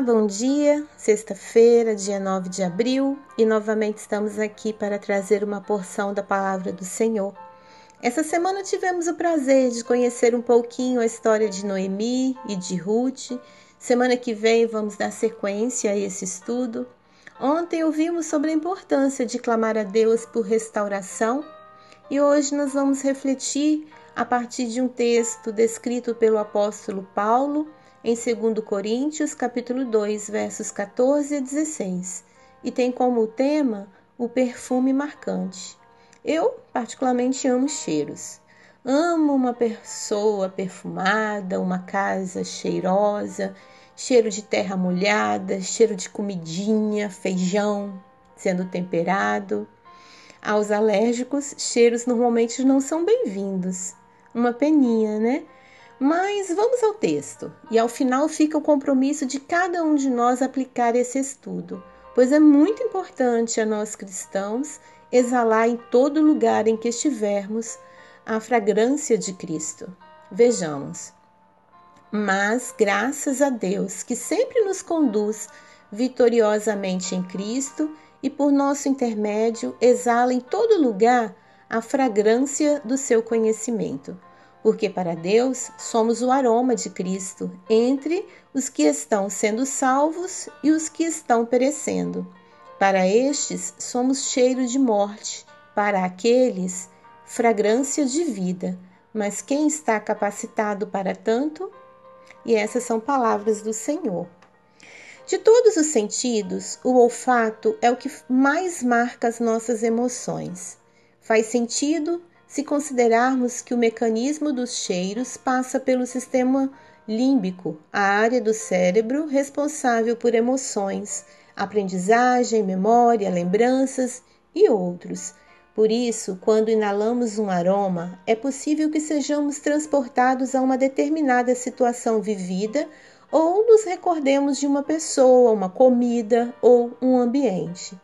Bom dia. Sexta-feira, dia 9 de abril, e novamente estamos aqui para trazer uma porção da palavra do Senhor. Essa semana tivemos o prazer de conhecer um pouquinho a história de Noemi e de Ruth. Semana que vem vamos dar sequência a esse estudo. Ontem ouvimos sobre a importância de clamar a Deus por restauração e hoje nós vamos refletir a partir de um texto descrito pelo apóstolo Paulo em 2 Coríntios, capítulo 2, versos 14 a 16, e tem como tema o perfume marcante. Eu particularmente amo cheiros. Amo uma pessoa perfumada, uma casa cheirosa, cheiro de terra molhada, cheiro de comidinha, feijão sendo temperado. Aos alérgicos, cheiros normalmente não são bem-vindos. Uma peninha, né? Mas vamos ao texto, e ao final fica o compromisso de cada um de nós aplicar esse estudo, pois é muito importante a nós cristãos exalar em todo lugar em que estivermos a fragrância de Cristo. Vejamos. Mas graças a Deus que sempre nos conduz vitoriosamente em Cristo e por nosso intermédio exala em todo lugar a fragrância do seu conhecimento porque para Deus somos o aroma de Cristo entre os que estão sendo salvos e os que estão perecendo. Para estes somos cheiro de morte, para aqueles fragrância de vida. Mas quem está capacitado para tanto? E essas são palavras do Senhor. De todos os sentidos, o olfato é o que mais marca as nossas emoções. Faz sentido se considerarmos que o mecanismo dos cheiros passa pelo sistema límbico, a área do cérebro responsável por emoções, aprendizagem, memória, lembranças e outros. Por isso, quando inalamos um aroma, é possível que sejamos transportados a uma determinada situação vivida ou nos recordemos de uma pessoa, uma comida ou um ambiente.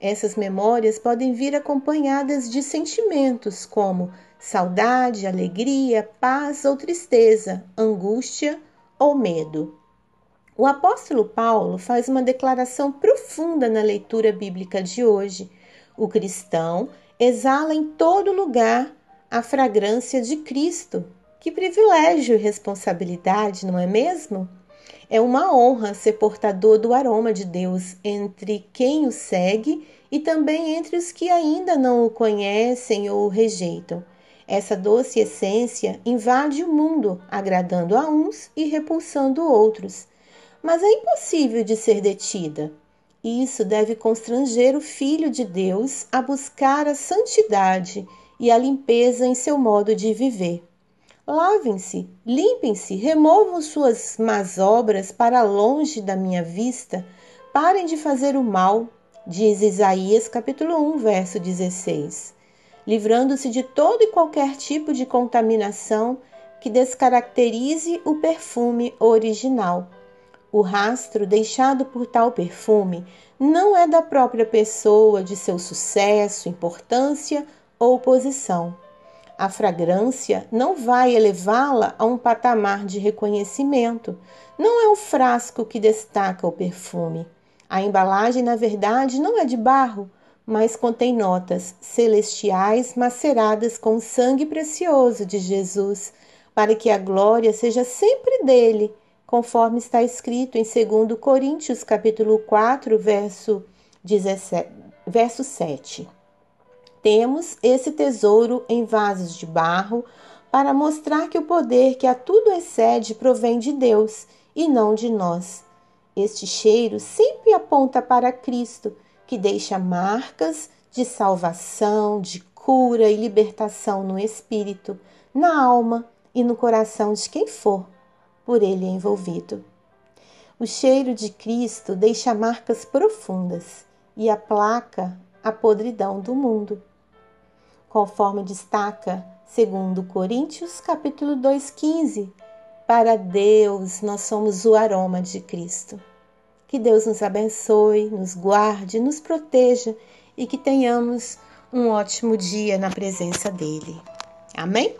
Essas memórias podem vir acompanhadas de sentimentos como saudade, alegria, paz ou tristeza, angústia ou medo. O apóstolo Paulo faz uma declaração profunda na leitura bíblica de hoje. O cristão exala em todo lugar a fragrância de Cristo. Que privilégio e responsabilidade, não é mesmo? É uma honra ser portador do aroma de Deus entre quem o segue e também entre os que ainda não o conhecem ou o rejeitam. Essa doce essência invade o mundo, agradando a uns e repulsando outros. Mas é impossível de ser detida. Isso deve constranger o Filho de Deus a buscar a santidade e a limpeza em seu modo de viver. Lavem-se, limpem-se, removam suas más obras para longe da minha vista. Parem de fazer o mal, diz Isaías capítulo 1, verso 16, livrando-se de todo e qualquer tipo de contaminação que descaracterize o perfume original. O rastro deixado por tal perfume não é da própria pessoa, de seu sucesso, importância ou posição a fragrância não vai elevá-la a um patamar de reconhecimento. Não é o frasco que destaca o perfume. A embalagem, na verdade, não é de barro, mas contém notas celestiais maceradas com o sangue precioso de Jesus, para que a glória seja sempre dele, conforme está escrito em 2 Coríntios capítulo 4, verso, 17, verso 7. Temos esse tesouro em vasos de barro para mostrar que o poder que a tudo excede provém de Deus e não de nós. Este cheiro sempre aponta para Cristo, que deixa marcas de salvação, de cura e libertação no espírito, na alma e no coração de quem for por ele envolvido. O cheiro de Cristo deixa marcas profundas e aplaca a podridão do mundo conforme destaca segundo Coríntios capítulo 2:15. Para Deus nós somos o aroma de Cristo. Que Deus nos abençoe, nos guarde, nos proteja e que tenhamos um ótimo dia na presença dele. Amém?